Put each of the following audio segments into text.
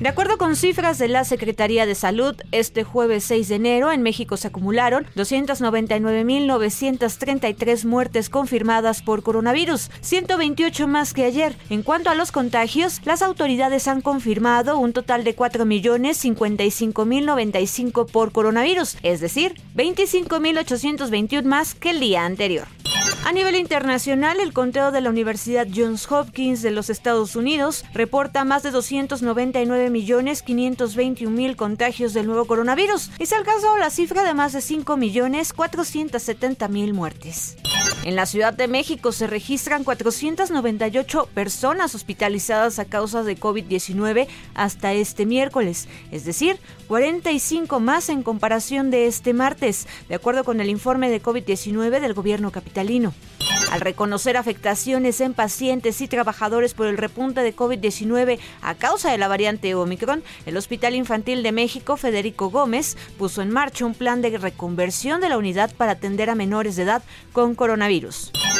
De acuerdo con cifras de la Secretaría de Salud, este jueves 6 de enero en México se acumularon 299.933 muertes confirmadas por coronavirus, 128 más que ayer. En cuanto a los contagios, las autoridades han confirmado un total de 4.055.095 por coronavirus, es decir, 25.821 más que el día anterior. A nivel internacional, el conteo de la Universidad Johns Hopkins de los Estados Unidos reporta más de 299 millones 521 mil contagios del nuevo coronavirus y se alcanzó la cifra de más de 5 millones 470 mil muertes. En la Ciudad de México se registran 498 personas hospitalizadas a causa de COVID-19 hasta este miércoles, es decir, 45 más en comparación de este martes, de acuerdo con el informe de COVID-19 del gobierno capitalino. Al reconocer afectaciones en pacientes y trabajadores por el repunte de COVID-19 a causa de la variante Omicron, el Hospital Infantil de México, Federico Gómez, puso en marcha un plan de reconversión de la unidad para atender a menores de edad con coronavirus.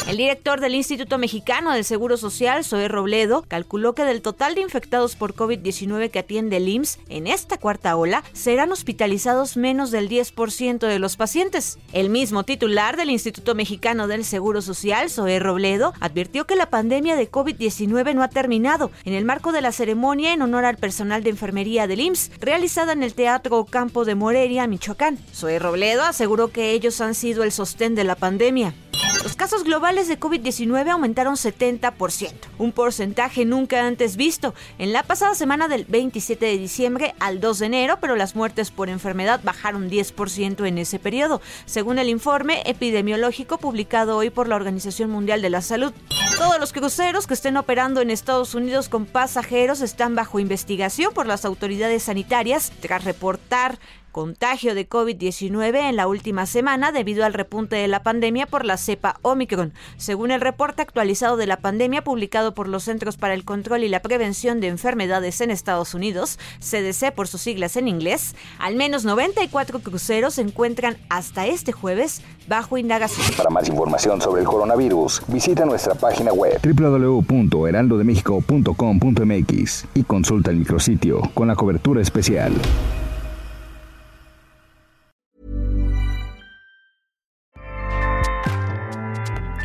El director del Instituto Mexicano del Seguro Social, Zoe Robledo, calculó que del total de infectados por COVID-19 que atiende el IMSS en esta cuarta ola, serán hospitalizados menos del 10% de los pacientes. El mismo titular del Instituto Mexicano del Seguro Social, Zoe Robledo, advirtió que la pandemia de COVID-19 no ha terminado. En el marco de la ceremonia en honor al personal de enfermería del IMSS, realizada en el Teatro Campo de Morelia, Michoacán, Zoe Robledo aseguró que ellos han sido el sostén de la pandemia. Los casos globales de COVID-19 aumentaron 70%, un porcentaje nunca antes visto, en la pasada semana del 27 de diciembre al 2 de enero, pero las muertes por enfermedad bajaron 10% en ese periodo, según el informe epidemiológico publicado hoy por la Organización Mundial de la Salud. Todos los cruceros que estén operando en Estados Unidos con pasajeros están bajo investigación por las autoridades sanitarias tras reportar contagio de COVID-19 en la última semana debido al repunte de la pandemia por la cepa Omicron. Según el reporte actualizado de la pandemia publicado por los Centros para el Control y la Prevención de Enfermedades en Estados Unidos, CDC por sus siglas en inglés, al menos 94 cruceros se encuentran hasta este jueves bajo indagación. Para más información sobre el coronavirus, visita nuestra página web www.heraldodemexico.com.mx y consulta el micrositio con la cobertura especial.